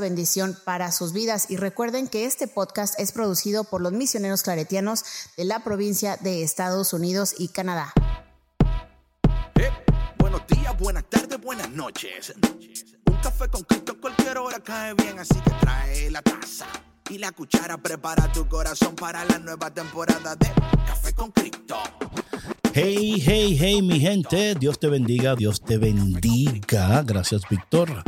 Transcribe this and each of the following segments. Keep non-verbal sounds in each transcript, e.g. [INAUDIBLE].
bendición para sus vidas. Y recuerden que este podcast es producido por los misioneros claretianos de la provincia de Estados Unidos y Canadá. Eh, buenos días, buenas tardes, buenas noches. Un café con Cristo cualquier hora cae bien, así que trae la taza y la cuchara. Prepara tu corazón para la nueva temporada de Café con Cristo. Hey, hey, hey, mi gente. Dios te bendiga, Dios te bendiga. Gracias, Víctor.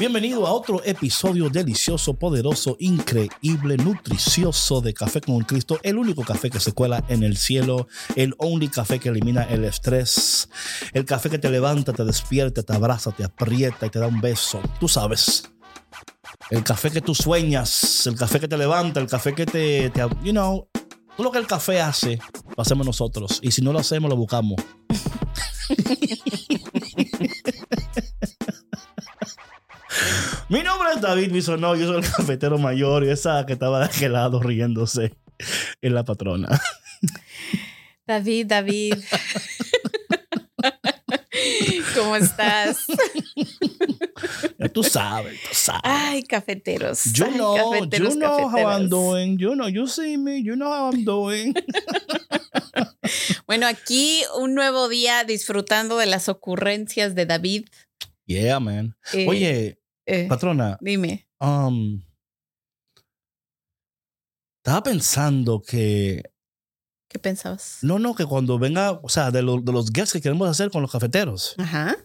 Bienvenido a otro episodio delicioso, poderoso, increíble, nutricioso de Café con Cristo, el único café que se cuela en el cielo, el only café que elimina el estrés, el café que te levanta, te despierta, te abraza, te aprieta y te da un beso. Tú sabes. El café que tú sueñas, el café que te levanta, el café que te, te you know, lo que el café hace, lo hacemos nosotros. Y si no lo hacemos, lo buscamos. Mi nombre es David Bisonó, yo soy el cafetero mayor y esa que estaba de aquel lado riéndose es la patrona. David, David. [LAUGHS] ¿Cómo estás? Ya tú sabes, tú sabes. Ay, cafeteros. You Ay, know, cafeteros, you know how I'm doing. You know, you see me, you know how I'm doing. Bueno, aquí un nuevo día disfrutando de las ocurrencias de David. Yeah, man. Eh, Oye, eh, patrona, dime. um, estaba pensando que ¿Qué pensabas? No, no, que cuando venga, o sea, de, lo- de los guests que queremos hacer con los cafeteros, Ajá.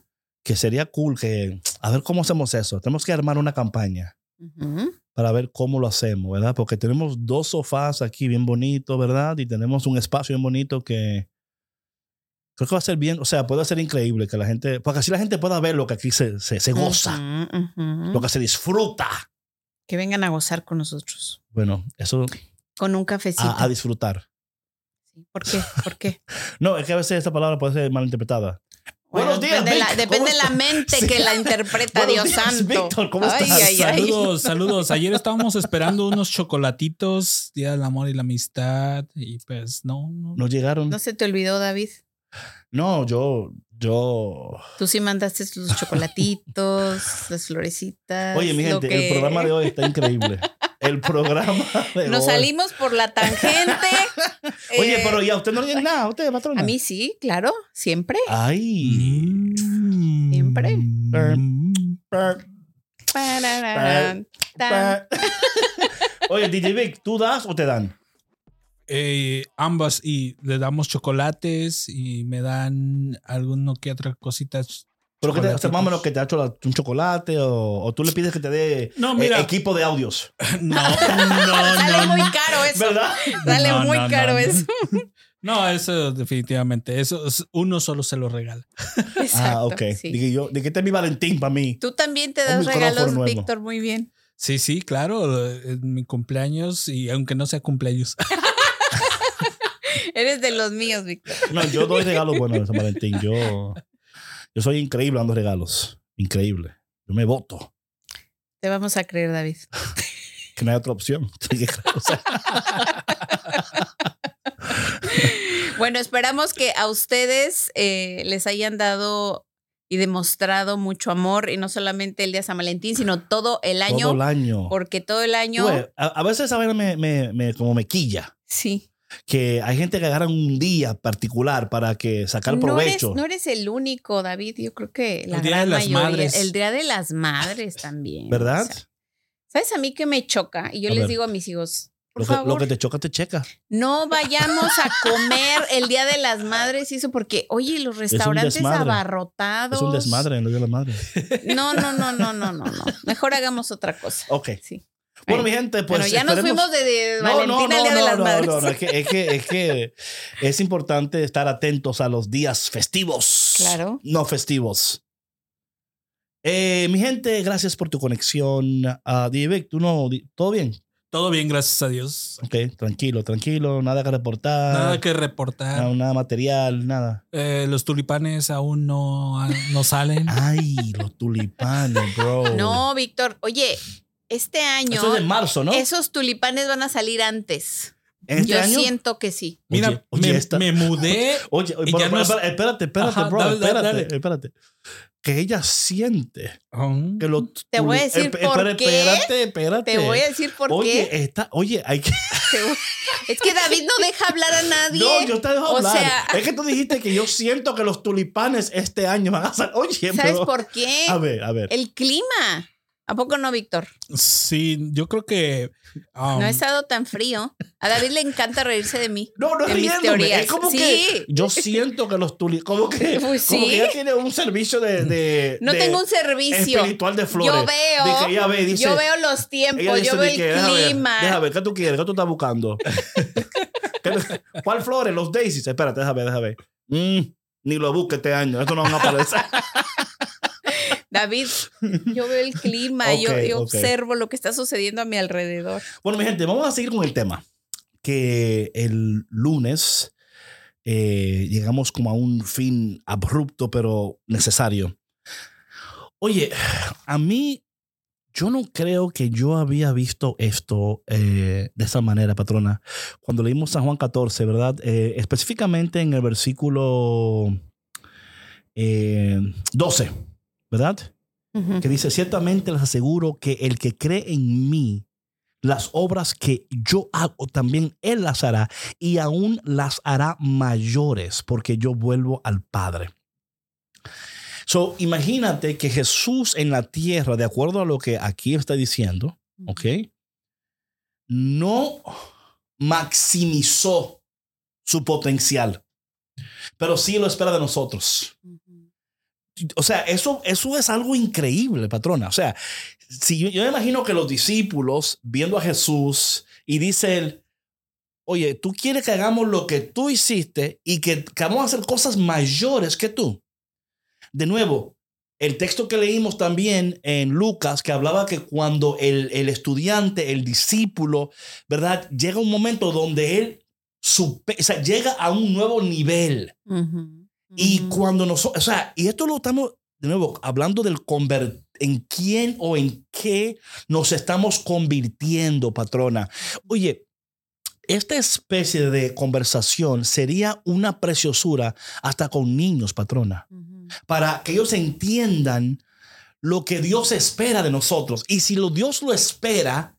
que sería cool que, a ver cómo hacemos eso. Tenemos que armar una campaña para ver cómo lo hacemos, ¿verdad? Porque tenemos dos sofás aquí bien bonitos, ¿verdad? Y tenemos un espacio bien bonito que creo que va a ser bien, o sea, puede ser increíble que la gente, porque así la gente pueda ver lo que aquí se, se, se goza, lo que se disfruta. Que vengan a gozar con nosotros. Bueno, eso Con un cafecito. a, a disfrutar. ¿Por qué? ¿Por qué? [LAUGHS] No, es que a veces esta palabra puede ser malinterpretada. Buenos días, depende, la, Vic, depende ¿cómo de la mente Sí. que la interpreta Buenos Dios días, santo. Víctor, ¿cómo Ay, estás? ay, ay. Saludos, saludos. Ayer [LAUGHS] estábamos esperando unos chocolatitos, Día del Amor y la Amistad, y pues no, no. No llegaron. ¿No se te olvidó, David? No, yo, yo. Tú sí mandaste los chocolatitos, [LAUGHS] las florecitas. Oye, mi gente, que- el programa de hoy está increíble. El programa de Nos hoy. salimos por la tangente. [LAUGHS] Oye, Eh, pero ya usted no le nada, usted, patrona. A mí sí, claro, siempre. Ay. Siempre. [LAUGHS] Oye, DJ Vic, ¿tú das o te dan? Eh, ambas, y le damos chocolates y me dan alguno que otra cositas. ¿Pero que te, chocolatitos. más o menos que te ha hecho la- un chocolate o, o tú le pides que te dé No, eh, equipo de audios? [LAUGHS] No, no, [LAUGHS] Sale no. muy caro eso. ¿Verdad? Sale No, muy no, caro no. eso. [LAUGHS] No, eso definitivamente. Eso es- uno solo se lo regala. Exacto, ah, ok. sí. Dije yo, dije, este es mi Valentín para mí. Tú también te das regalos. Víctor, muy bien. Sí, sí, claro. En mi cumpleaños y aunque no sea cumpleaños. Eres de los míos, Víctor. No, yo doy regalos buenos de San Valentín. Yo, yo soy increíble dando regalos. Increíble. Yo me voto. Te vamos a creer, David. Que no hay otra opción. [LAUGHS] Bueno, esperamos que a ustedes eh, les hayan dado y demostrado mucho amor, y no solamente el día de San Valentín, sino todo el año, todo el año. porque todo el año, a, a veces esa vaina me, me, me- como me quilla. sí. Que hay gente que agarra un día particular para que sacar No eres, provecho. no eres el único, David. Yo creo que la El Día gran de las mayoría. Madres. El Día de las Madres [LAUGHS] también. ¿Verdad? o sea, ¿Sabes a mí que me choca? Y yo A les ver. digo a mis hijos, por lo, que, favor, lo que te choca, te checa. no [LAUGHS] vayamos a comer el Día de las Madres y eso, porque, oye, los restaurantes abarrotados. Es un desmadre en el Día de la Madre. No, no, no, no, no, no, no. [LAUGHS] Mejor hagamos otra cosa. Ok. Sí. Bueno, mi gente, pues. Bueno, ya nos esperemos- fuimos de, Valentina no, no, al Día de no, las no, Madres. no, no, es que, es que, es que es importante estar atentos a los días festivos. Claro. No festivos. Eh, mi gente, gracias por tu conexión. Uh, Vic, ¿tú no? ¿Todo bien? Todo bien, gracias a Dios. Ok, tranquilo, tranquilo, nada que reportar. Nada que reportar. No, nada material, nada. Eh, los tulipanes aún no, no salen. Ay, los tulipanes, bro. No, Víctor, oye, este año. Eso es de marzo, ¿no? Esos tulipanes van a salir antes. ¿Este Yo año? siento que sí. Mira, Oye, oye, me, esta- me mudé. [LAUGHS] Oye, oye, es- espérate, espérate, espérate, Ajá, bro, dale, dale, espérate, dale. espérate. Que ella siente que los Te voy a decir Esp- por espérate, qué. Espérate, espérate. Te voy a decir por oye, qué. Está, oye, hay que. [LAUGHS] Es que David no deja hablar a nadie. No, yo te dejo O hablar. sea- es que tú dijiste que yo siento que los tulipanes este año van a salir. Oye, ¿Sabes pero- por qué? A ver, a ver. El clima. ¿A poco no, Víctor? sí, yo creo que. um, No he estado tan frío. A David le encanta reírse de mí. No, no riéndome. teorías. Es como Sí. que yo siento que los tulipanes. Como que, [LAUGHS] Pues como sí. que ella tiene un servicio de. de- No de tengo un servicio. Espiritual de flores. Yo veo. De que ella ve, dice, yo veo los tiempos, yo veo que, el clima. Deja ver, ¿qué tú quieres? ¿Qué tú estás buscando? [LAUGHS] ¿Qué- ¿Cuál flores? Los daisies. Espérate, déjame ver, déjame ver. Mm, ni lo busques este año. Esto no van a aparecer. [LAUGHS] David, yo veo el clima, [LAUGHS] yo, Ok, yo observo lo que está sucediendo a mi alrededor. bueno, mi gente, vamos a seguir con el tema. Que el lunes eh, llegamos como a un fin abrupto, pero necesario. Oye, a mí, yo no creo que yo había visto esto eh, de esa manera, patrona. Cuando leímos San Juan 14, ¿verdad? Eh, específicamente en el versículo eh, 12, ¿verdad? que dice, ciertamente les aseguro que el que cree en mí, las obras que yo hago, también él las hará y aún las hará mayores porque yo vuelvo al Padre. So, imagínate que Jesús en la tierra, de acuerdo a lo que aquí está diciendo, ¿ok? No maximizó su potencial, pero sí lo espera de nosotros. O sea, eso, eso es algo increíble, patrona. O sea, si yo, me imagino que los discípulos viendo a Jesús y dice él, oye, tú quieres que hagamos lo que tú hiciste y que, vamos a hacer cosas mayores que tú. De nuevo, el texto que leímos también en Lucas, que hablaba que cuando el, el estudiante, el discípulo, ¿verdad? Llega un momento donde él supe- o sea, llega a un nuevo nivel. Y cuando nosotros, o sea, y esto lo estamos, de nuevo, hablando del convertir, en quién o en qué nos estamos convirtiendo, patrona. Oye, esta especie de conversación sería una preciosura hasta con niños, patrona, para que ellos entiendan lo que Dios espera de nosotros. Y si lo Dios lo espera,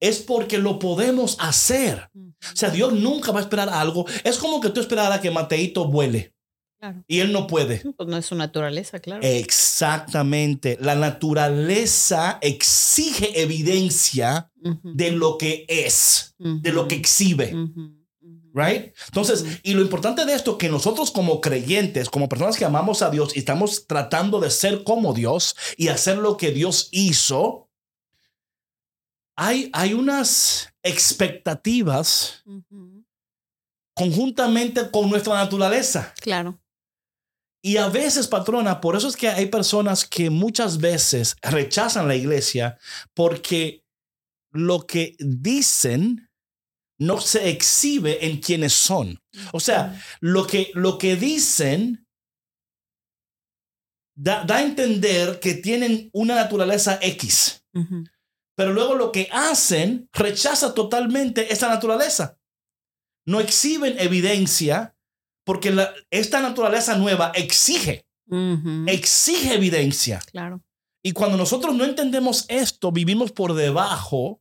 es porque lo podemos hacer. O sea, Dios nunca va a esperar algo. Es como que tú esperaras que Mateito vuele Claro. y él no puede. Pues no es su naturaleza, claro. Exactamente. La naturaleza exige evidencia de lo que es, de lo que exhibe. Right? Entonces, y lo importante de esto, que nosotros como creyentes, como personas que amamos a Dios y estamos tratando de ser como Dios y hacer lo que Dios hizo, hay, hay unas expectativas conjuntamente con nuestra naturaleza. Claro. Y a veces, patrona, por eso es que hay personas que muchas veces rechazan la iglesia porque lo que dicen no se exhibe en quienes son. O sea, lo que, lo que dicen da, da a entender que tienen una naturaleza X, pero luego lo que hacen rechaza totalmente esa naturaleza. No exhiben evidencia porque la- esta naturaleza nueva exige exige evidencia. Claro. Y cuando nosotros no entendemos esto, vivimos por debajo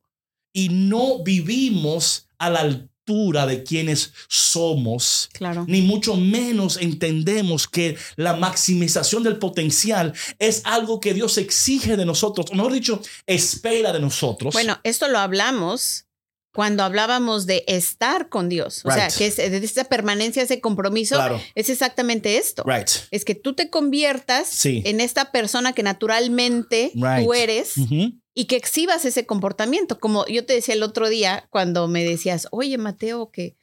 y no vivimos a la altura de quienes somos. Claro. Ni mucho menos entendemos que la maximización del potencial es algo que Dios exige de nosotros, o mejor dicho, espera de nosotros. Bueno, esto lo hablamos cuando hablábamos de estar con Dios. O sea, que es, de esa permanencia, ese compromiso, Claro. es exactamente esto. right. Es que tú te conviertas Sí. en esta persona que naturalmente Right. tú eres y que exhibas ese comportamiento. Como yo te decía el otro día cuando me decías, oye, Mateo, que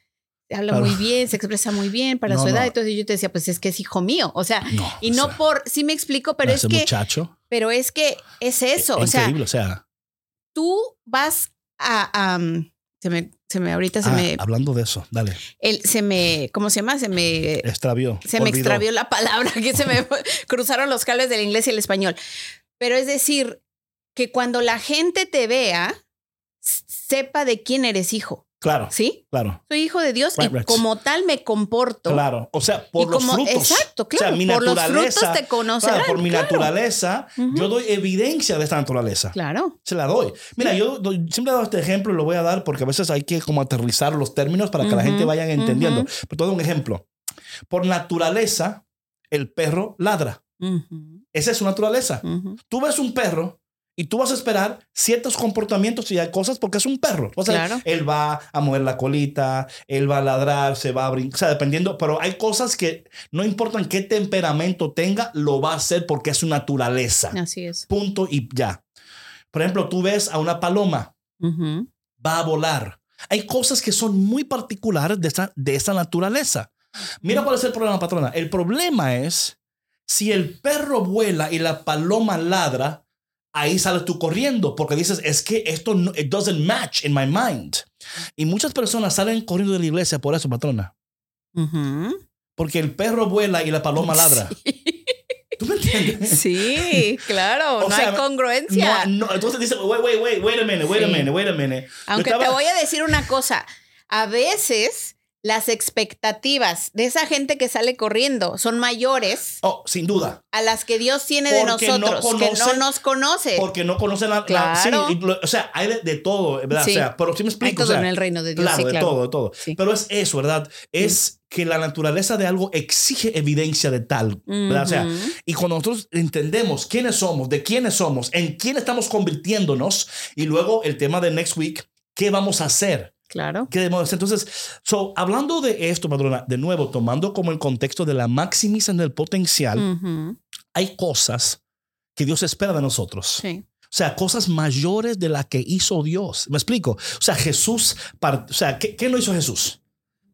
habla Claro. muy bien, se expresa muy bien para No, su edad. no. Entonces yo te decía, pues es que es hijo mío. O sea, No, y o no sea, por, sí me explico, pero es que, muchacho. Pero es que es eso. Es o sea, o sea, tú vas a. a, um, se me, se me ahorita se ah, me. hablando de eso, dale, El, se me. ¿Cómo se llama? Se me. extravió. Se me extravió la palabra, que se me [LAUGHS] cruzaron los cables del inglés y el español. Pero es decir, que cuando la gente te vea, sepa de quién eres hijo, Claro, ¿sí? claro, Soy hijo de Dios Right, y right. como tal me comporto. claro. O sea, por los como, frutos. Exacto, O sea, claro. mi por los frutos naturaleza, te conocerán. Claro, por mi claro. naturaleza, yo doy evidencia de esta naturaleza. Claro. Se la doy. Mira, yo doy- siempre he dado este ejemplo y lo voy a dar porque a veces hay que como aterrizar los términos para que la gente vaya entendiendo. ujú. Pero te doy un ejemplo. Por naturaleza, el perro ladra. Esa es su naturaleza. Tú ves un perro y tú vas a esperar ciertos comportamientos y hay cosas porque es un perro. O sea, Claro. él va a mover la colita, él va a ladrar, se va a brincar, o sea, dependiendo, pero hay cosas que no importan qué temperamento tenga, lo va a hacer porque es su naturaleza. Así es. Punto y ya. Por ejemplo, tú ves a una paloma, va a volar. Hay cosas que son muy particulares de esa, de esa naturaleza. Mira cuál es el problema, patrona. El problema es si el perro vuela y la paloma ladra, ahí sales tú corriendo porque dices, es que esto no, it doesn't match in my mind. Y muchas personas salen corriendo de la iglesia por eso, patrona. Ujú. Porque el perro vuela y la paloma ladra. [LAUGHS] ¿Tú me entiendes? Sí, claro, [LAUGHS] O no sea, hay congruencia. No, no, entonces dice, wait, wait, wait, wait a minute, wait a Sí. minute, wait a minute. Aunque te voy a decir una cosa, a veces las expectativas de esa gente que sale corriendo son mayores Oh, sin duda. a las que Dios tiene de Porque no nosotros, que no nos conoce. Porque no conocen la... la- Claro. sí, y lo- o sea, hay de, de todo, ¿verdad? Sí. O sea, pero sí me Hay explico. o todo sea, en el reino de Dios, Claro, sí, de claro. todo, de todo. Sí. Pero es eso, ¿verdad? Es que la naturaleza de algo exige evidencia de tal, ¿verdad? O sea, y cuando nosotros entendemos quiénes somos, de quiénes somos, en quién estamos convirtiéndonos, y luego el tema de next week, ¿qué vamos a hacer? Claro. Entonces, so, hablando de esto, padrona, de nuevo, tomando como el contexto de la maximización del potencial, Ujú. hay cosas que Dios espera de nosotros. Sí. O sea, cosas mayores de las que hizo Dios. ¿Me explico? O sea, Jesús, o sea, ¿qué, qué no hizo Jesús?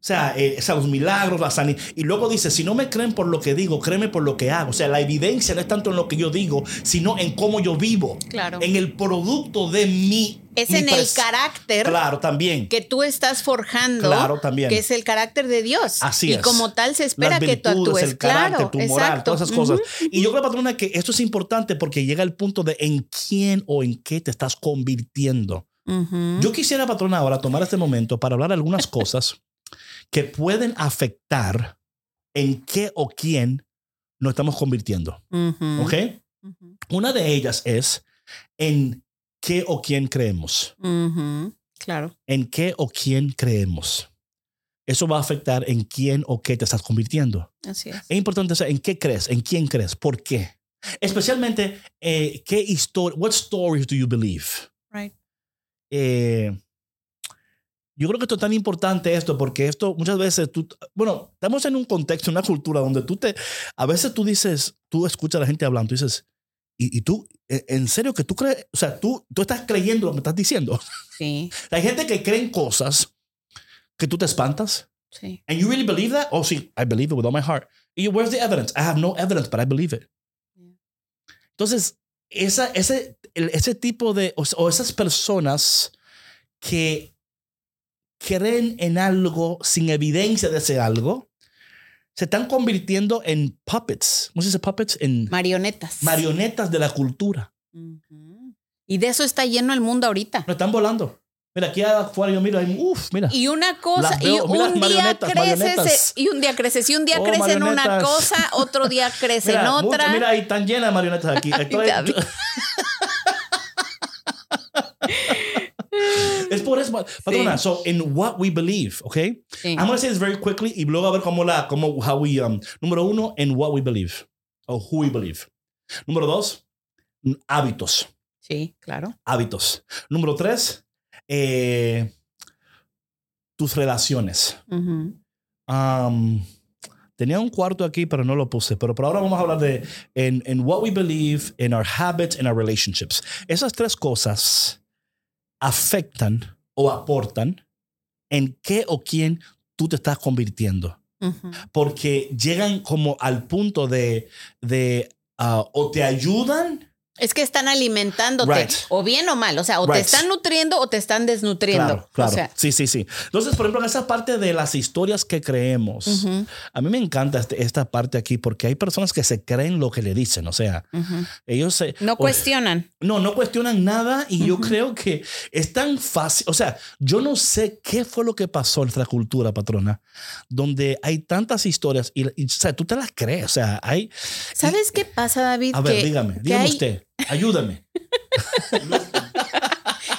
O sea, eh, o sea, los milagros, la sanidad. Y luego dice, si no me creen por lo que digo, créeme por lo que hago. O sea, la evidencia no es tanto en lo que yo digo, sino en cómo yo vivo. Claro. En el producto de mi... Es en el carácter Claro, también. que tú estás forjando, Claro, también. que es el carácter de Dios. Así y es. como tal se espera Las que tú actúes. el carácter, claro, tu moral, exacto. todas esas cosas. Ujú. Y yo creo, patrona, que esto es importante porque llega el punto de en quién o en qué te estás convirtiendo. Ujú. Yo quisiera, patrona, ahora tomar este momento para hablar de algunas cosas que pueden afectar en qué o quién nos estamos convirtiendo. Ujú. ¿Ok? Ujú. Una de ellas es en qué o quién creemos. Ujú. Claro. En qué o quién creemos. Eso va a afectar en quién o qué te estás convirtiendo. Así es. Es importante saber en qué crees, en quién crees, por qué. Especialmente, eh, qué historia, what stories do you believe? Right. Eh, yo creo que esto es tan importante esto porque esto muchas veces tú, bueno, estamos en un contexto, en una cultura donde tú te, a veces tú dices, tú escuchas a la gente hablando, tú dices, y, y tú, ¿en en serio que tú crees, o sea, tú, tú estás creyendo lo que estás diciendo? [LAUGHS] Sí, Hay gente que cree en cosas que tú te espantas. sí. And you really believe that? Oh, sí, I believe it with all my heart. Y yo, where's the evidence? I have no evidence, but I believe it. Yeah. Entonces, esa, ese, ese tipo de, o, o esas personas que creen en algo sin evidencia de ese algo, se están convirtiendo en puppets. ¿Cómo se dice puppets? En Marionetas. marionetas de la cultura. Y de eso está lleno el mundo ahorita. No están volando. Mira, aquí afuera yo miro, hay- uf, mira. Y una cosa, y un día creces, y un día creces, y un día Oh, crece en una cosa, otro día [LAUGHS] crece Mira, en mucho- otra. mira, ahí están llenas de marionetas aquí. Estoy- [LAUGHS] David. Es por eso, patrona. Sí. So, in what we believe, okay? Sí. I'm going to say this very quickly y luego a ver cómo la, cómo, how we, um, número uno, in what we believe, o who we believe. Número dos, hábitos, Sí, claro. hábitos. Número tres, eh, tus relaciones. Um, tenía un cuarto aquí, pero no lo puse. Pero por ahora vamos a hablar de en what we believe, in our habits, in our relationships. Esas tres cosas afectan o aportan en qué o quién tú te estás convirtiendo. Porque llegan como al punto de, de ah, o te ayudan Es que están alimentándote, Right. o bien o mal. O sea, o te están nutriendo o te están desnutriendo. Claro, claro. O sea, sí, sí, sí. Entonces, por ejemplo, en esa parte de las historias que creemos, a mí me encanta este- esta parte aquí porque hay personas que se creen lo que le dicen. O sea, ellos se. no o- cuestionan. No, no cuestionan nada y yo creo que es tan fácil. O sea, yo no sé qué fue lo que pasó en nuestra cultura, patrona, donde hay tantas historias y, y, o sea, tú te las crees. O sea, hay. ¿Sabes qué pasa, David? A ver, Que- dígame, que dígame hay- usted. Ayúdame. [LAUGHS]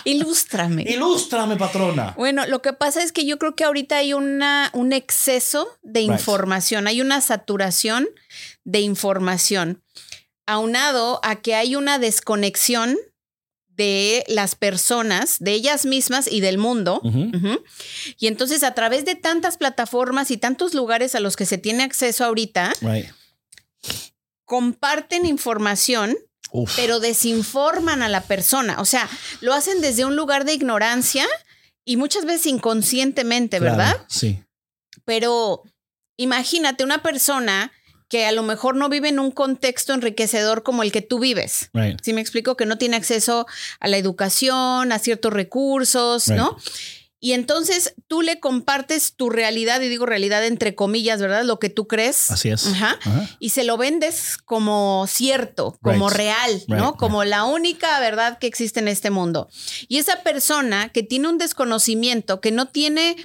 Ilústrame. Ilústrame, patrona. Bueno, lo que pasa es que yo creo que ahorita hay una, un exceso de Right. información, hay una saturación de información, aunado a que hay una desconexión de las personas, de ellas mismas y del mundo. Y entonces a través de tantas plataformas y tantos lugares a los que se tiene acceso ahorita, Right. comparten información Uf. pero desinforman a la persona. O sea, lo hacen desde un lugar de ignorancia y muchas veces inconscientemente, Claro, ¿verdad? Sí. Pero imagínate una persona que a lo mejor no vive en un contexto enriquecedor como el que tú vives. Right. Si me explico que no tiene acceso a la educación, a ciertos recursos, Right. ¿no? Y entonces tú le compartes tu realidad, y digo realidad entre comillas, ¿verdad? Lo que tú crees. Así es. Ajá Ajá. y se lo vendes como cierto, como Right. real, ¿no? Right, Como la única verdad que existe en este mundo. Y esa persona que tiene un desconocimiento, que no tiene,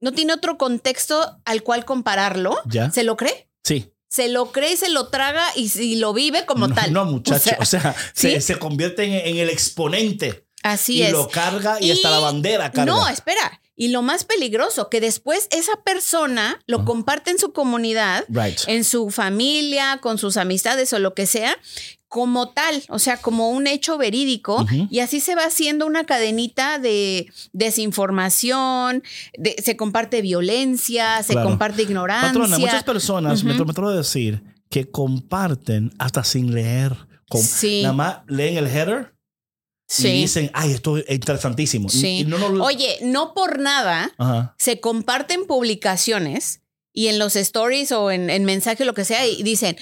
no tiene otro contexto al cual compararlo, Ya. se lo cree. Sí. Se lo cree y se lo traga y, y lo vive como no, tal. No, muchacho. O sea, [LAUGHS] ¿sí? se, se convierte en, en el exponente. Así y es. lo carga y, hasta la bandera carga. No, espera. Y lo más peligroso, que después esa persona lo comparte en su comunidad, Right. en su familia, con sus amistades o lo que sea, como tal, o sea, como un hecho verídico, y así se va haciendo una cadenita de desinformación, de- se comparte violencia, se Claro. comparte ignorancia. Patrona, muchas personas, me, Ujú. me atrevo a decir, que comparten hasta sin leer. Com- Sí. Nada más leen el header Sí. y dicen, ay, esto es interesantísimo. Sí. Y no Oye, no por nada Ajá. se comparten publicaciones y en los stories o en, en mensaje, lo que sea, y dicen,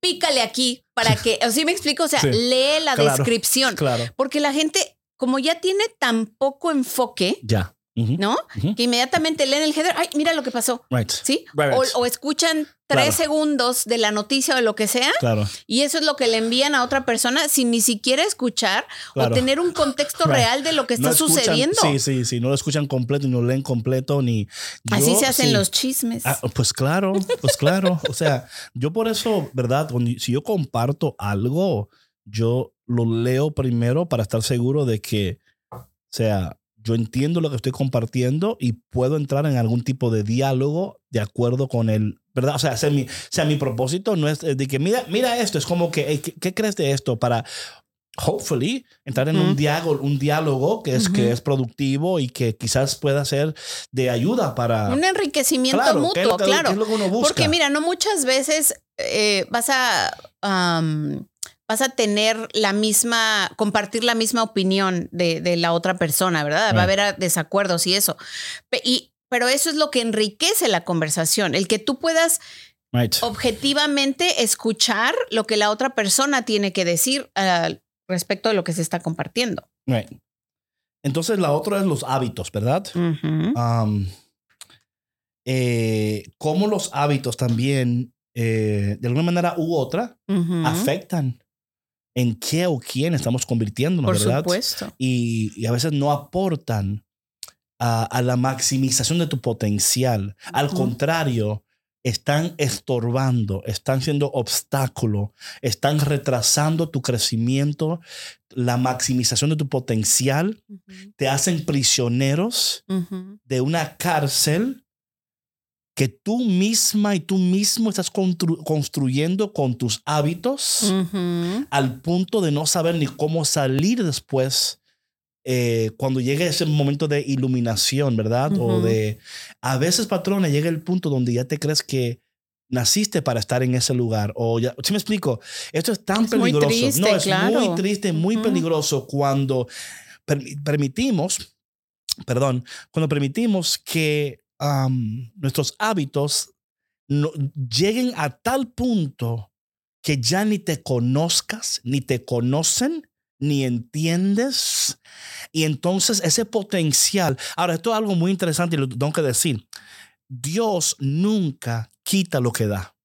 pícale aquí para que, o [LAUGHS] sí me explico, o sea, Sí. lee la Claro, descripción. Claro. Porque la gente, como ya tiene tan poco enfoque, Ya. ¿No? Que inmediatamente leen el header, ay, mira lo que pasó, Right. ¿sí? Right, right. O, o escuchan tres Claro. segundos de la noticia o de lo que sea, Claro. y eso es lo que le envían a otra persona sin ni siquiera escuchar Claro. o tener un contexto [LAUGHS] Right. real de lo que está No escuchan- sucediendo. Sí, sí, sí. No lo escuchan completo y no leen completo ni. Así se hacen sí. los chismes. Ah, pues claro, pues claro. O sea, yo por eso, ¿verdad? Cuando- si yo comparto algo, yo lo leo primero para estar seguro de que, o sea, yo entiendo lo que estoy compartiendo y puedo entrar en algún tipo de diálogo de acuerdo con el, ¿verdad? O sea, es mi, o sea, mi propósito no es de que, mira, mira esto, es como que, hey, ¿qué, qué crees de esto? Para, hopefully, entrar en un, Ujú. diálogo, un diálogo que es, que es productivo y que quizás pueda ser de ayuda para... un enriquecimiento Claro, ¿qué es lo mutuo, que- claro. qué es lo que uno busca? Porque mira, no muchas veces eh, vas a vas a tener la misma, compartir la misma opinión de, de la otra persona, ¿verdad? Va a haber ah, desacuerdos y eso. Y, pero eso es lo que enriquece la conversación, el que tú puedas Right. objetivamente escuchar lo que la otra persona tiene que decir al respecto de lo que se está compartiendo. Right. Entonces la otra es los hábitos, ¿verdad? Um, eh, cómo los hábitos también, eh, de alguna manera u otra, afectan en qué o quién estamos convirtiéndonos, Por ¿verdad? supuesto. Y, y a veces no aportan a, a la maximización de tu potencial. Al contrario, están estorbando, están siendo obstáculo, están retrasando tu crecimiento, la maximización de tu potencial, te hacen prisioneros de una cárcel que tú misma y tú mismo estás constru- construyendo con tus hábitos al punto de no saber ni cómo salir después eh, cuando llegue ese momento de iluminación, ¿verdad? O de, a veces, patrona, llega el punto donde ya te crees que naciste para estar en ese lugar. O ya, ¿sí me explico? Esto es tan Es muy peligroso. triste, no, es claro. muy triste, muy peligroso cuando permi- permitimos, perdón, cuando permitimos que nuestros hábitos no- lleguen a tal punto que ya ni te conozcas, ni te conocen, ni entiendes. Y entonces ese potencial, ahora esto es algo muy interesante y lo tengo que decir, Dios nunca quita lo que da.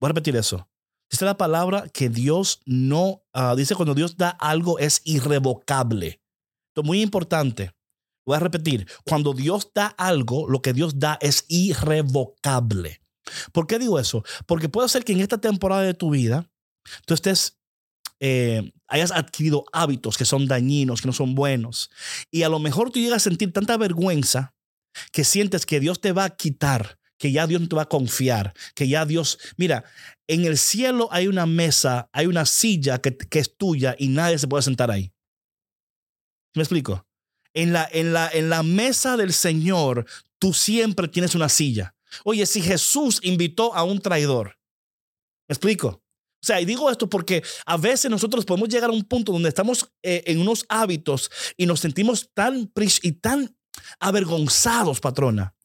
Voy a repetir eso. Dice la palabra que Dios no, ah, dice cuando Dios da algo es irrevocable. Esto es muy importante. Voy a repetir, cuando Dios da algo, lo que Dios da es irrevocable. ¿Por qué digo eso? Porque puede ser que en esta temporada de tu vida tú estés, eh, hayas adquirido hábitos que son dañinos, que no son buenos. Y a lo mejor tú llegas a sentir tanta vergüenza que sientes que Dios te va a quitar, que ya Dios no te va a confiar, que ya Dios, mira, en el cielo hay una mesa, hay una silla que, que es tuya y nadie se puede sentar ahí. ¿Me explico? En la, en, la, en la mesa del Señor, tú siempre tienes una silla. Oye, si Jesús invitó a un traidor, ¿me explico? O sea, y digo esto porque a veces nosotros podemos llegar a un punto donde estamos eh, en unos hábitos y nos sentimos tan y tan avergonzados, patrona,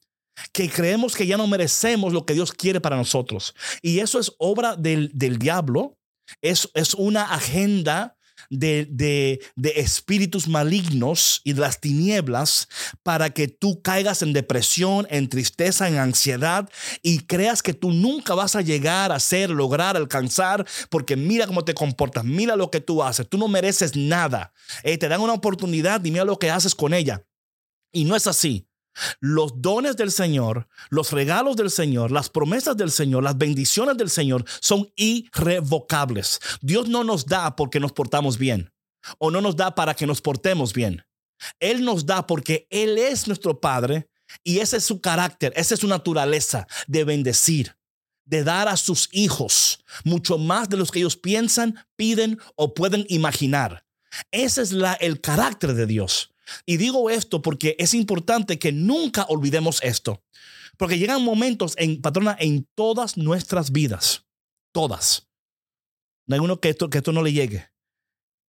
que creemos que ya no merecemos lo que Dios quiere para nosotros. Y eso es obra del, del diablo, es, es una agenda de, espíritus malignos y de las tinieblas para que tú caigas en depresión, en tristeza, en ansiedad y creas que tú nunca vas a llegar a ser, lograr, alcanzar, porque mira cómo te comportas, mira lo que tú haces, tú no mereces nada. Eh, te dan una oportunidad y mira lo que haces con ella. Y no es así. Los dones del Señor, los regalos del Señor, las promesas del Señor, las bendiciones del Señor son irrevocables. Dios no nos da porque nos portamos bien o no nos da para que nos portemos bien. Él nos da porque Él es nuestro Padre y ese es su carácter, esa es su naturaleza de bendecir, de dar a sus hijos mucho más de los que ellos piensan, piden o pueden imaginar. Ese es la, el carácter de Dios. Y digo esto porque es importante que nunca olvidemos esto. Porque llegan momentos en, patrona, en todas nuestras vidas. Todas. No hay uno que esto, que esto no le llegue.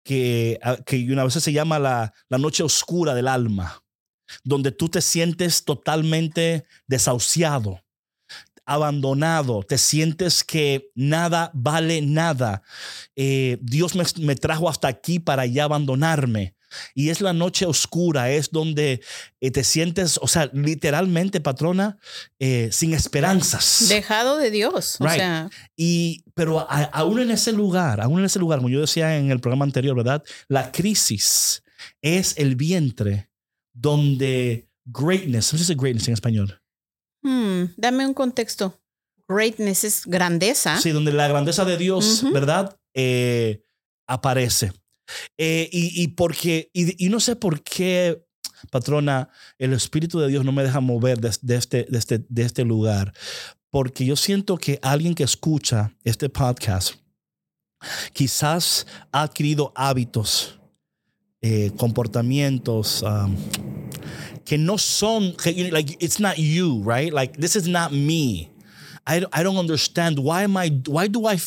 Que, que una vez se llama la, la noche oscura del alma. Donde tú te sientes totalmente desahuciado abandonado, te sientes que nada vale nada. Eh, Dios me, me, trajo hasta aquí para ya abandonarme. Y es la noche oscura, es donde eh, te sientes, o sea, literalmente, patrona, eh, sin esperanzas. Dejado de Dios. O sea. Y, pero aún en ese lugar, aún en ese lugar, como yo decía en el programa anterior, ¿verdad? La crisis es el vientre donde greatness, ¿cómo se dice greatness en español? Hmm, dame un contexto. Greatness es grandeza. Sí, donde la grandeza de Dios, ¿verdad? Eh, aparece. Eh, y, porque, y, no sé por qué, patrona, el Espíritu de Dios no me deja mover de, este, de, este, de este lugar, porque yo siento que alguien que escucha este podcast quizás ha adquirido hábitos, eh, comportamientos. Um, que no son, like, it's not you, right? Like, this is not me. I, I don't understand. Why am why do I,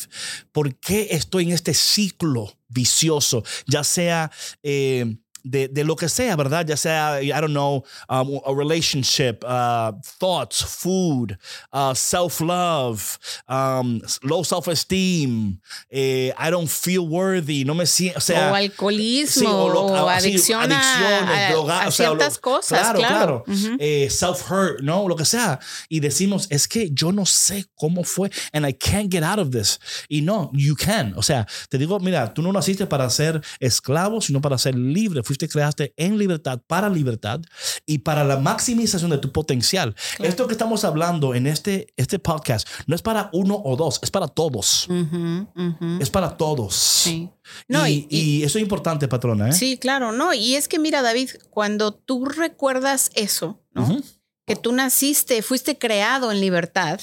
por qué estoy en este ciclo vicioso? Ya sea, eh, de, de, lo que sea, ¿verdad? Ya sea, I don't know, um, a relationship, uh, thoughts, food, uh, self-love, um, low self-esteem, eh, I don't feel worthy, no me siento, o sea... O alcoholismo, sí, o, lo, o adicción adicciones, a, droga, a, ciertas o sea, lo, cosas, claro. Claro, claro. Uh -huh. eh, self-hurt, ¿no? Lo que sea. Y decimos, es que yo no sé cómo fue, and I can't get out of this. Y no, you can. O sea, te digo, mira, tú no naciste para ser esclavo, sino para ser libre. Fuiste te creaste en libertad, para libertad y para la maximización de tu potencial. Claro. Esto que estamos hablando en este, este podcast no es para uno o dos, es para todos. Uh -huh, uh -huh. Es para todos. Sí. No, y, y, y, eso es importante, patrona. ¿eh? Sí, claro, no. Y es que mira, David, cuando tú recuerdas eso, ¿no? Uh -huh. Que tú naciste, fuiste creado en libertad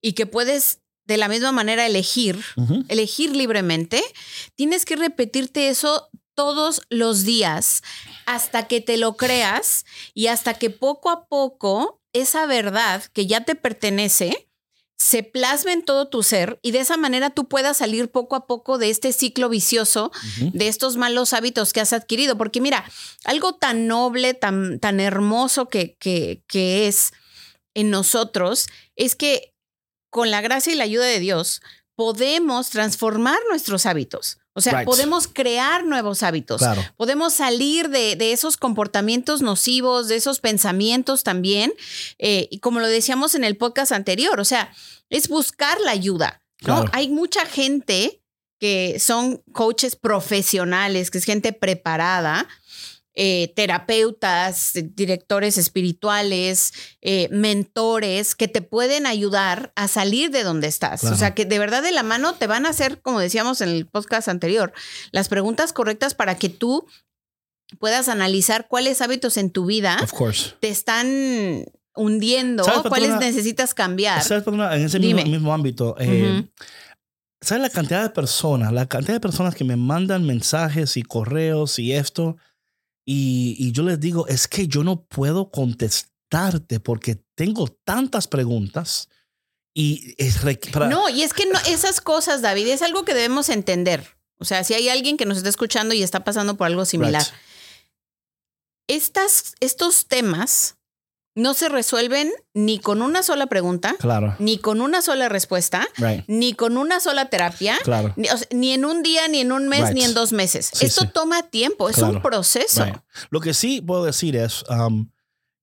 y que puedes de la misma manera elegir, elegir libremente, tienes que repetirte eso todos los días hasta que te lo creas y hasta que poco a poco esa verdad que ya te pertenece se plasma en todo tu ser y de esa manera tú puedas salir poco a poco de este ciclo vicioso, uh -huh. de estos malos hábitos que has adquirido. Porque mira, algo tan noble, tan, tan hermoso que, que, que es en nosotros, es que con la gracia y la ayuda de Dios podemos transformar nuestros hábitos. O sea, Right. podemos crear nuevos hábitos. Claro. Podemos salir de, de esos comportamientos nocivos, de esos pensamientos también. eh, y como lo decíamos en el podcast anterior, o sea, es buscar la ayuda. ¿no? Claro. Hay mucha gente que son coaches profesionales, que es gente preparada, eh, terapeutas, directores espirituales, eh, mentores que te pueden ayudar a salir de donde estás. Claro. O sea, que de verdad de la mano te van a hacer, como decíamos en el podcast anterior, las preguntas correctas para que tú puedas analizar cuáles hábitos en tu vida te están hundiendo, ¿Sabes, cuáles necesitas cambiar. En ese mismo, ámbito, eh. ¿sabes la cantidad de personas, la cantidad de personas que me mandan mensajes y correos y esto? Y, y yo les digo, es que yo no puedo contestarte porque tengo tantas preguntas y es No, y es que no, esas cosas, David, es algo que debemos entender. O sea, si hay alguien que nos está escuchando y está pasando por algo similar, Right. estas, estos temas no se resuelven ni con una sola pregunta, Claro, ni con una sola respuesta, right, ni con una sola terapia, claro. ni, o sea, ni en un día, ni en un mes, Right. ni en dos meses. Sí, Esto sí. toma tiempo, es Claro. un proceso. Right. Lo que sí puedo decir es um,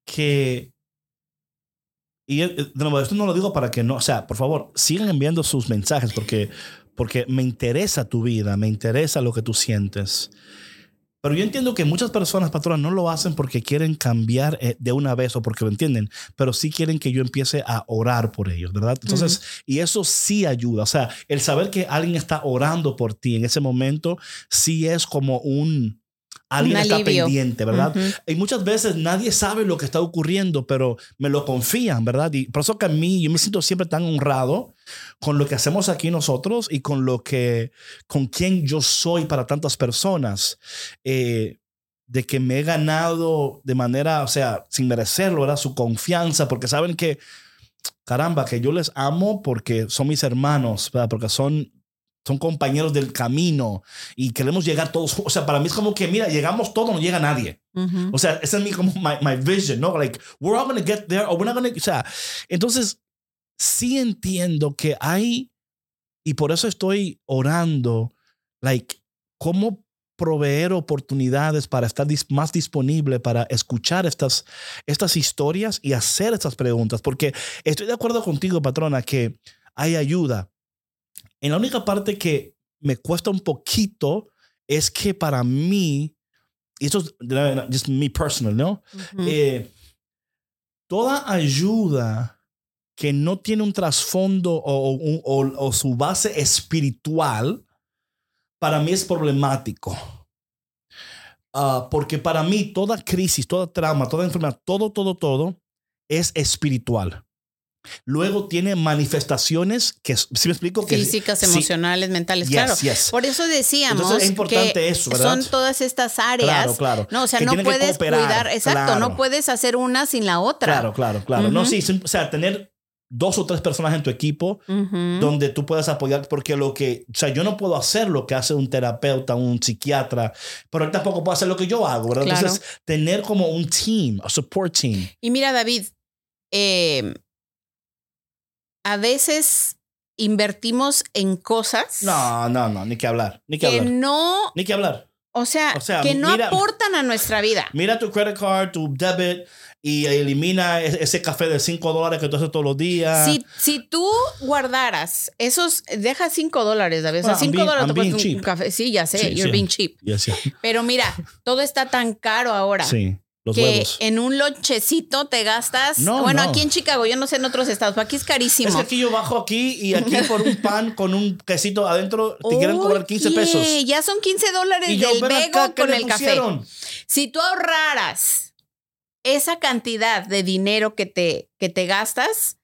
que. Y eh, de nuevo, esto no lo digo para que no. O sea, por favor, sigan enviando sus mensajes porque, porque me interesa tu vida, me interesa lo que tú sientes. Pero yo entiendo que muchas personas, patronas, no lo hacen porque quieren cambiar eh, de una vez o porque lo entienden, pero sí quieren que yo empiece a orar por ellos, ¿verdad? Entonces, y eso sí ayuda. O sea, el saber que alguien está orando por ti en ese momento, sí es como un... Alguien Un está alivio. pendiente, ¿verdad? Ujú. Y muchas veces nadie sabe lo que está ocurriendo, pero me lo confían, ¿verdad? Y por eso que a mí yo me siento siempre tan honrado con lo que hacemos aquí nosotros y con lo que, con quien yo soy para tantas personas, eh, de que me he ganado de manera, o sea, sin merecerlo, ¿verdad? Su confianza, porque saben que, caramba, que yo les amo porque son mis hermanos, ¿verdad? Porque son son compañeros del camino y queremos llegar todos. O sea, para mí es como que, mira, llegamos todos, no llega nadie. Ujú. O sea, esa es mi como my, my vision, ¿no? Like, we're all gonna get there or we're not gonna. O sea, entonces sí entiendo que hay, y por eso estoy orando, like, cómo proveer oportunidades para estar más disponible para escuchar estas, estas historias y hacer estas preguntas, porque estoy de acuerdo contigo, patrona, que hay ayuda. En la única parte que me cuesta un poquito es que para mí, y esto es just me personal, ¿no? Eh, toda ayuda que no tiene un trasfondo o, o- o- o su base espiritual, para mí es problemático. Ah, porque para mí toda crisis, toda trauma, toda enfermedad, todo, todo, todo es espiritual. Luego tiene manifestaciones que, si me explico? Que, Físicas, sí, emocionales, mentales, yes, claro. yes. Por eso decíamos Entonces, es importante que eso, ¿verdad? son todas estas áreas. Claro, claro. No, o sea, no puedes cooperar, cuidar, exacto, claro. no puedes hacer una sin la otra. Claro, claro, claro. No, Ujú. sí, sim- o sea, tener dos o tres personas en tu equipo Ujú. donde tú puedas apoyar, porque lo que, o sea, yo no puedo hacer lo que hace un terapeuta, un psiquiatra, pero él tampoco puede hacer lo que yo hago, ¿verdad? Claro. Entonces, tener como un team, a support team. Y mira, David, eh, a veces invertimos en cosas No, no, no, ni que hablar, ni que que hablar, no, ni que hablar. o sea, O sea, que no mira- aportan a nuestra vida. Mira tu credit card, tu debit y elimina e- ese café de 5 dólares que tú haces todos los días. Si, si tú guardaras esos, deja cinco dólares, David. O sea, Well, I'm cinco being- dólares I'm te cuesta un cheap. café. Sí, ya sé, Sí, you're sí. being cheap. Yes, yeah. Pero mira, todo está tan caro ahora. Sí, los que huevos. en un lonchecito te gastas. No, bueno, no. aquí en Chicago, yo no sé en otros estados, pero aquí es carísimo. Es que aquí yo bajo aquí y aquí [LAUGHS] por un pan con un quesito adentro te quieren cobrar 15 pesos. Oye, Ya son 15 dólares Y yo, del ¿qué con el café. Si tú ahorraras esa cantidad de dinero que te, que te gastas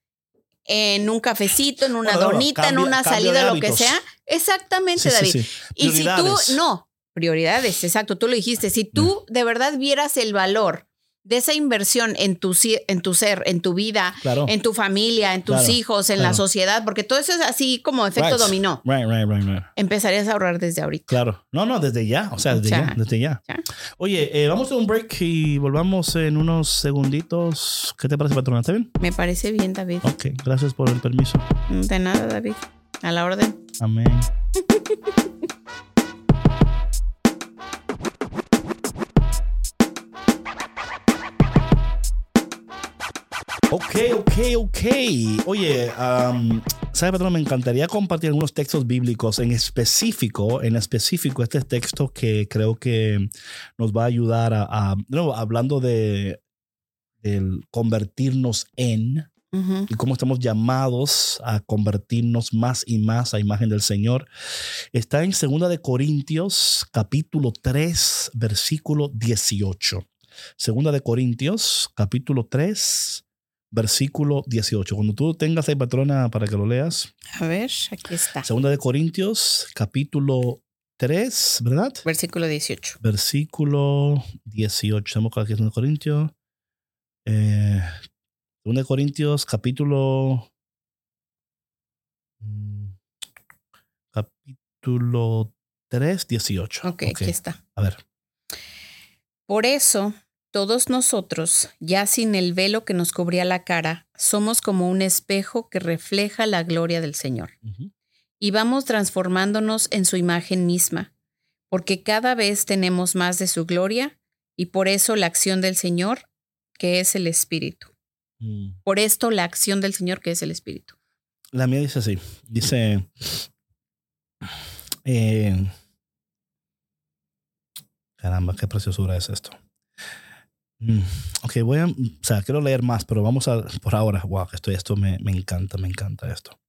en un cafecito, en una Bueno, no, donita, en una salida, lo que sea, exactamente, Sí, David. sí. Y si tú, no, prioridades, exacto, tú lo dijiste, si tú de verdad vieras el valor de esa inversión en tu, en tu ser, en tu vida, Claro. en tu familia, en tus Claro, hijos, en la claro. sociedad, porque todo eso es así como efecto Right. dominó. Right, right, right, right. Empezarías a ahorrar desde ahorita. Claro. No, no, desde ya. O sea, desde Ya. ya. Desde ya. Ya. Oye, eh, vamos a un break y volvamos en unos segunditos. ¿Qué te parece, patrona? ¿Está bien? Me parece bien, David. Ok, gracias por el permiso. De nada, David. A la orden. Amén. [LAUGHS] Ok, ok, ok. Oye, um, ¿sabe, patrón? Me encantaría compartir algunos textos bíblicos en específico, en específico, este texto que creo que nos va a ayudar a, a no, hablando de el convertirnos en y cómo estamos llamados a convertirnos más y más a imagen del Señor. Está en 2 de Corintios, capítulo 3, versículo 18. Segunda de Corintios, capítulo 3, versículo 18. Cuando tú tengas ahí, patrona, para que lo leas. A ver, aquí está. Segunda de Corintios, capítulo 3, ¿verdad? Versículo 18. Versículo 18. Estamos aquí en 2 de Corintios. Eh, 2 de Corintios, capítulo. mm, Capítulo 3, 18. Ok, aquí está. A ver. Por eso, todos nosotros, ya sin el velo que nos cubría la cara, somos como un espejo que refleja la gloria del Señor. Y vamos transformándonos en su imagen misma, porque cada vez tenemos más de su gloria y por eso la acción del Señor, que es el Espíritu. Mm. Por esto la acción del Señor, que es el Espíritu. La mía dice así. Dice. eh, caramba, qué preciosura es esto. Mm, Ok, voy a. O sea, quiero leer más, pero vamos a. Por ahora, wow, esto, esto me, me encanta, me encanta esto.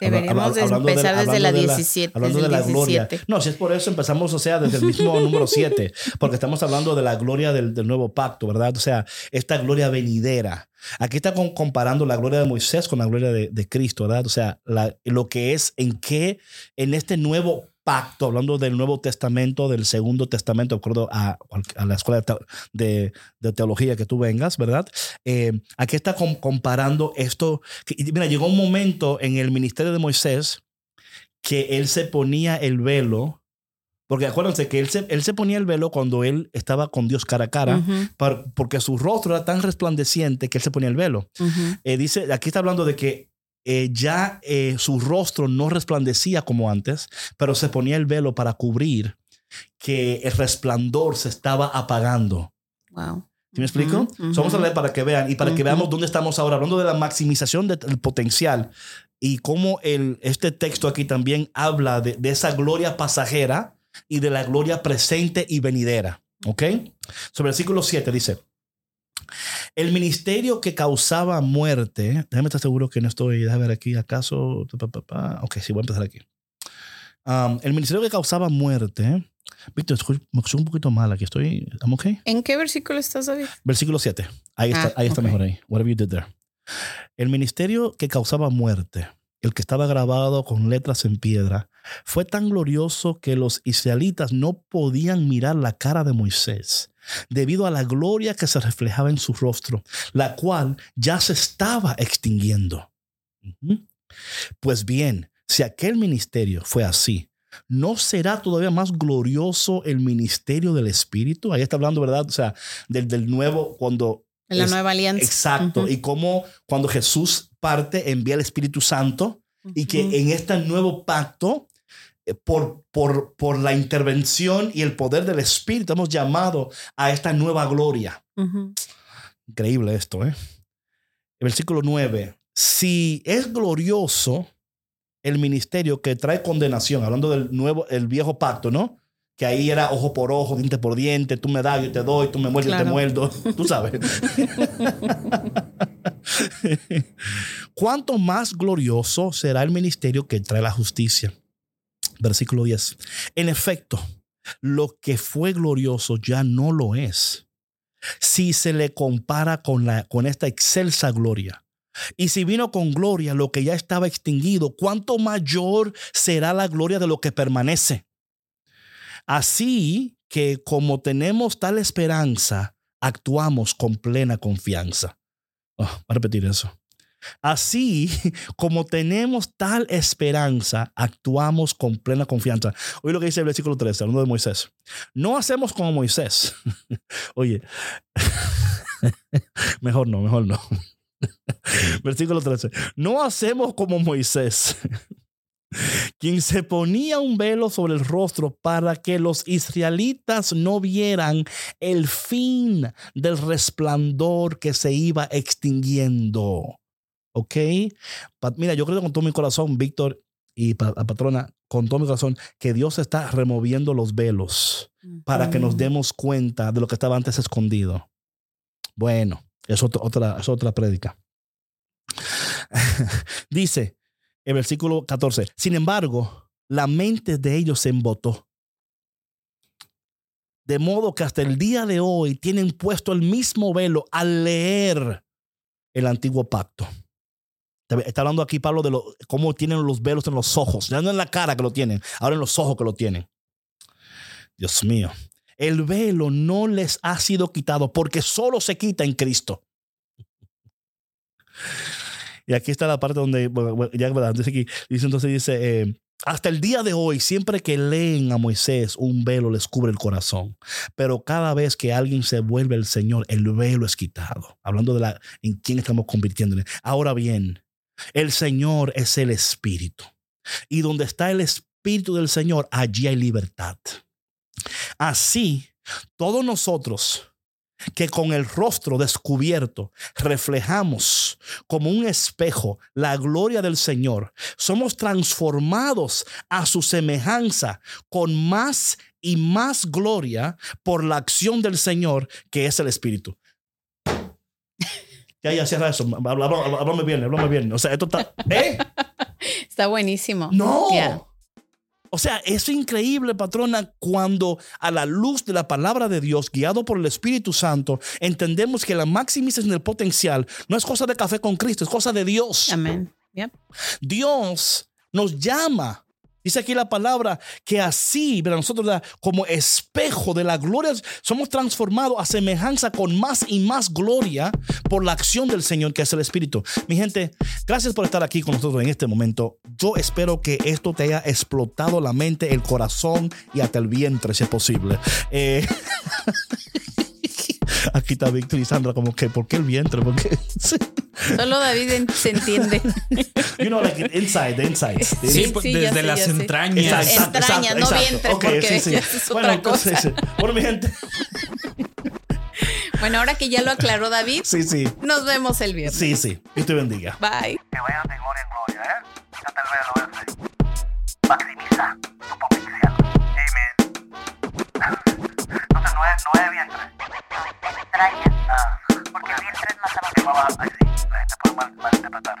Deberíamos habla- hablando de- empezar desde la hablando de la- 17. Hablando desde de la gloria. 17. No, si es por eso empezamos, o sea, desde el mismo [LAUGHS] número 7, porque estamos hablando de la gloria del, del nuevo pacto, ¿verdad? O sea, esta gloria venidera. Aquí está con- comparando la gloria de Moisés con la gloria de, de Cristo, ¿verdad? O sea, la- lo que es en qué, en este nuevo pacto, hablando del Nuevo Testamento, del Segundo Testamento, de acuerdo a, a la escuela de, de- teología que tú vengas, ¿verdad? Eh, aquí está com- comparando esto. que- mira, llegó un momento en el ministerio de Moisés que él se ponía el velo, porque acuérdense que él se, él se ponía el velo cuando él estaba con Dios cara a cara, Ujú, par- porque su rostro era tan resplandeciente que él se ponía el velo. ujú. Eh, dice, aquí está hablando de que eh, ya eh, su rostro no resplandecía como antes, pero se ponía el velo para cubrir que el resplandor se estaba apagando. Wow. ¿Sí me explico? So, vamos a leer para que vean y para que veamos dónde estamos ahora, hablando de la maximización de- del potencial y cómo el, este texto aquí también habla de, de esa gloria pasajera y de la gloria presente y venidera. ¿Ok? Sobre el versículo 7 dice, el ministerio que causaba muerte, déjame estar seguro que no estoy, déjame ver aquí, acaso, ok, sí, voy a empezar aquí. Um, el ministerio que causaba muerte, Víctor, me escucho un poquito mal aquí, estoy, ¿estamos ok? ¿En qué versículo estás, David? Versículo 7. Ahí está, Ah, ahí está ok. mejor ahí. Whatever you did there. El ministerio que causaba muerte, el que estaba grabado con letras en piedra, fue tan glorioso que los israelitas no podían mirar la cara de Moisés debido a la gloria que se reflejaba en su rostro, la cual ya se estaba extinguiendo. Pues bien, si aquel ministerio fue así, ¿no será todavía más glorioso el ministerio del Espíritu? Ahí está hablando, ¿verdad? O sea, del, del nuevo, cuando... En la es- nueva alianza. Exacto. Y cómo cuando Jesús parte, envía el Espíritu Santo y que en este nuevo pacto, por, por, por la intervención y el poder del Espíritu, hemos llamado a esta nueva gloria. Ujú. Increíble esto, ¿eh? El versículo 9. Si es glorioso el ministerio que trae condenación, hablando del nuevo, el viejo pacto, ¿no? Que ahí era ojo por ojo, diente por diente, tú me das, yo te doy, tú me muerdes, yo te Claro. muerdo. Tú sabes. [LAUGHS] ¿Cuánto más glorioso será el ministerio que trae la justicia? Versículo 10. En efecto, lo que fue glorioso ya no lo es si se le compara con, la, con esta excelsa gloria. Y si vino con gloria lo que ya estaba extinguido, ¿cuánto mayor será la gloria de lo que permanece? Así que como tenemos tal esperanza, actuamos con plena confianza. Oh, voy a repetir eso. Así [LAUGHS] como tenemos tal esperanza, actuamos con plena confianza. Oye lo que dice el versículo 13, hablando de Moisés. No hacemos como Moisés. [LAUGHS] Oye, [LAUGHS] mejor no, mejor no. Versículo 13. No hacemos como Moisés, quien se ponía un velo sobre el rostro para que los israelitas no vieran el fin del resplandor que se iba extinguiendo. ¿Ok? Mira, yo creo con todo mi corazón, Víctor y la patrona, con todo mi corazón, que Dios está removiendo los velos para que nos demos cuenta de lo que estaba antes escondido. Bueno, es otra, es otra prédica. [LAUGHS] Dice, el versículo 14. Sin embargo, la mente de ellos se embotó. De modo que hasta el día de hoy tienen puesto el mismo velo al leer el antiguo pacto. Está hablando aquí Pablo de cómo tienen los velos en los ojos. Ya no en la cara que lo tienen, ahora en los ojos que lo tienen. Dios mío. El velo no les ha sido quitado porque solo se quita en Cristo. Y aquí está la parte donde, ya dice dice entonces dice, eh, hasta el día de hoy, siempre que leen a Moisés, un velo les cubre el corazón. Pero cada vez que alguien se vuelve el Señor, el velo es quitado. Hablando de la en quién estamos convirtiendo. Ahora bien, el Señor es el Espíritu. Y donde está el Espíritu del Señor, allí hay libertad. Así, todos nosotros que con el rostro descubierto reflejamos como un espejo la gloria del Señor, somos transformados a su semejanza con más y más gloria por la acción del Señor que es el Espíritu. Ya, ya, cierra eso. Háblame bien, háblame bien. O sea, esto está. ¿Eh? [LAUGHS] Está buenísimo. No. O sea, es increíble, patrona, cuando a la luz de la palabra de Dios, guiado por el Espíritu Santo, entendemos que la maximización del potencial no es cosa de café con Cristo, es cosa de Dios. Amén. Dios nos llama Dice aquí la palabra que así, pero nosotros como espejo de la gloria, somos transformados a semejanza con más y más gloria por la acción del Señor que es el Espíritu. Mi gente, gracias por estar aquí con nosotros en este momento. Yo espero que esto te haya explotado la mente, el corazón y hasta el vientre, si es posible. Eh, [LAUGHS] Aquí está Víctor y Sandra como que, ¿por qué el vientre? Porque. [LAUGHS] Solo David se entiende. [LAUGHS] You know, like inside, the insides. Sí, pues, desde las entrañas. Entrañas, no exacto. vientre, porque es bueno, otra cosa. Entonces, bueno, mi gente. [LAUGHS] Bueno, ahora que ya lo aclaró David, sí, sí. nos vemos el viernes. Sí, sí. Dios te bendiga. Bye. Que vayan de gloria en gloria, ¿eh? El. Maximiza tu potencial. Amen. No, no es, no es vientre extrañas. Ah, porque vientres mataban. Te va a interpretar.